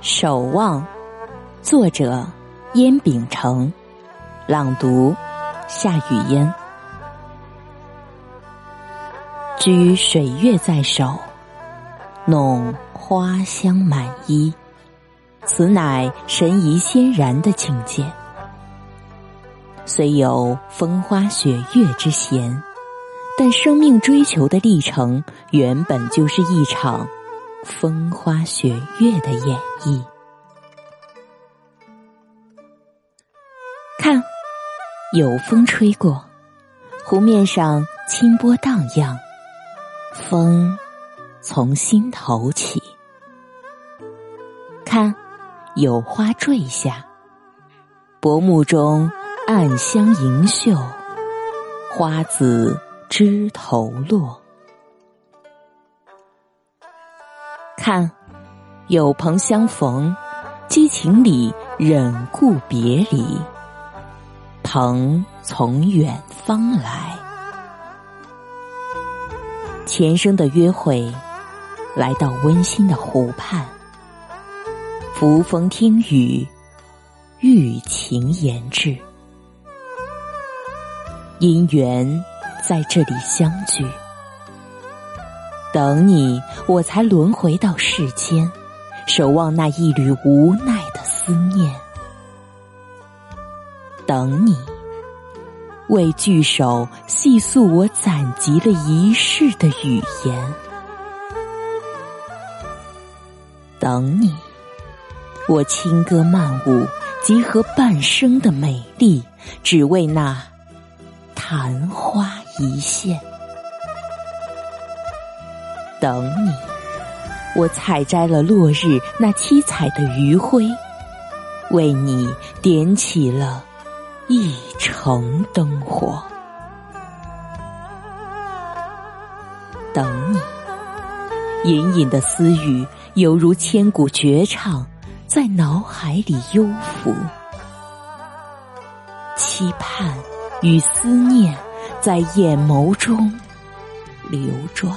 守望，作者燕秉成，朗读夏雨嫣。居水月在手，弄花香满衣，此乃神怡仙然的境界。虽有风花雪月之嫌，但生命追求的历程原本就是一场风花雪月的演绎。看，有风吹过，湖面上清波荡漾，风从心头起。看，有花坠下，薄暮中。暗香盈袖，花子枝头落。看，有朋相逢，激情里忍顾别离。朋从远方来，前生的约会，来到温馨的湖畔，扶风听雨，寓情言志。因缘在这里相聚，等你，我才轮回到世间，守望那一缕无奈的思念。等你，为聚首细诉我攒集了一世的语言。等你，我轻歌曼舞，集合半生的美丽，只为那。昙花一线，等你。我采摘了落日那七彩的余晖，为你点起了一城灯火。等你，隐隐的私语犹如千古绝唱，在脑海里幽浮，期盼。与思念在眼眸中流转，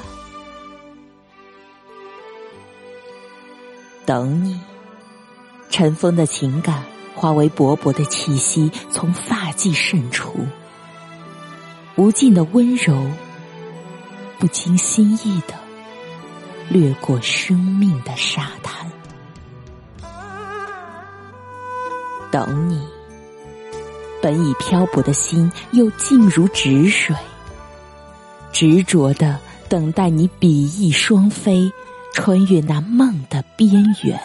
等你。尘封的情感化为薄薄的气息，从发际渗出，无尽的温柔，不经心意的掠过生命的沙滩。等你。本已漂泊的心，又静如止水，执着的等待你比翼双飞，穿越那梦的边缘。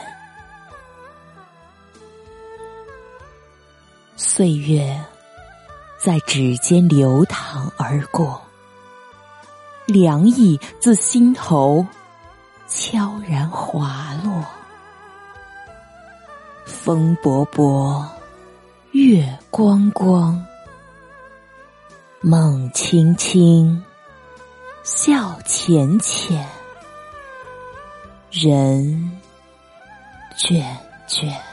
岁月在指尖流淌而过，凉意自心头悄然滑落，风勃勃。月光光，梦轻轻，笑浅浅，人卷卷。